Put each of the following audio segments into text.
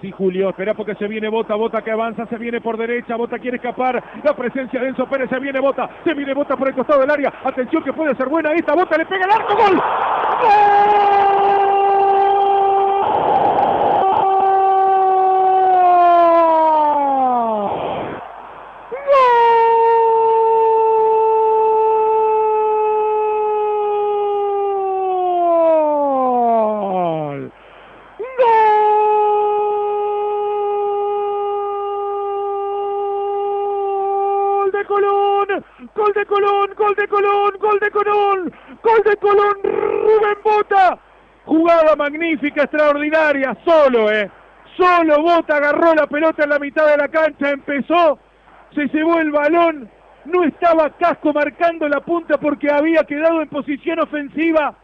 Sí, Julio, espera porque se viene Bota, Bota que avanza, se viene por derecha, Bota quiere escapar, la presencia de Enzo Pérez, se viene Bota, se viene Bota por el costado del área, atención que puede ser buena esta, Bota le pega el arco, gol. Colón, gol de Colón, gol de Colón, gol de Colón, gol de Colón, Rubén Bota. Jugada magnífica, extraordinaria, solo, eh. Solo Bota agarró la pelota en la mitad de la cancha, empezó, se llevó el balón, no estaba Casco marcando la punta porque había quedado en posición ofensiva,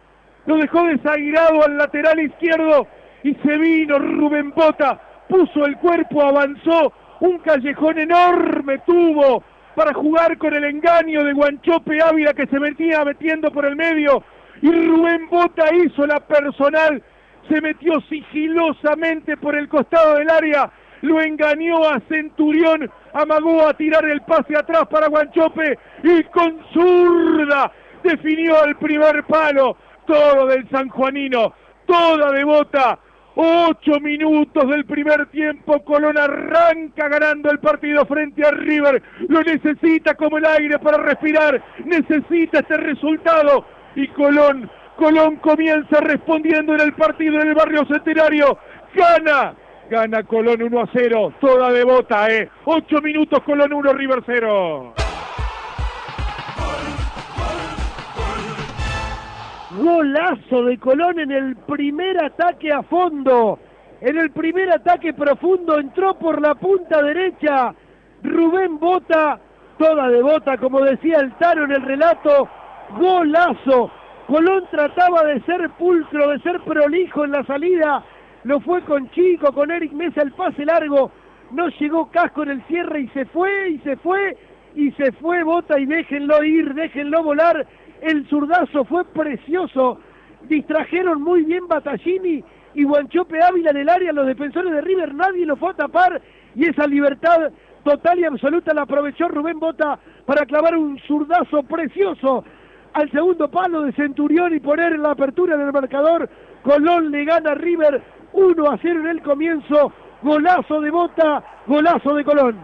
lo dejó desairado al lateral izquierdo y se vino Rubén Bota, puso el cuerpo, avanzó, un callejón enorme tuvo, para jugar con el engaño de Guanchope Ávila que se metía metiendo por el medio. Y Rubén Bota hizo la personal, se metió sigilosamente por el costado del área, lo engañó a Centurión, amagó a tirar el pase atrás para Guanchope. Y con zurda definió el primer palo, todo del sanjuanino, toda de Bota, Ocho minutos del primer tiempo, Colón arranca ganando el partido frente a River, lo necesita como el aire para respirar, necesita este resultado. Y Colón, Colón comienza respondiendo en el partido en el barrio centenario, gana, gana Colón 1 a 0, toda de bota, eh, ocho minutos Colón 1, River 0. Golazo de Colón en el primer ataque a fondo. En el primer ataque profundo entró por la punta derecha Rubén Bota, toda de Bota, como decía el Taro en el relato. Golazo. Colón trataba de ser pulcro, de ser prolijo en la salida. Lo fue con Chico, con Eric Mesa, el pase largo. No llegó Casco en el cierre y se fue, y se fue, y se fue Bota y déjenlo ir, déjenlo volar el zurdazo fue precioso. Distrajeron muy bien Battaglini y Guanchope Ávila en el área. Los defensores de River nadie lo fue a tapar. Y esa libertad total y absoluta la aprovechó Rubén Bota para clavar un zurdazo precioso al segundo palo de Centurión y poner la apertura en el marcador. Colón le gana a River 1 a 0 en el comienzo. Golazo de Bota, golazo de Colón.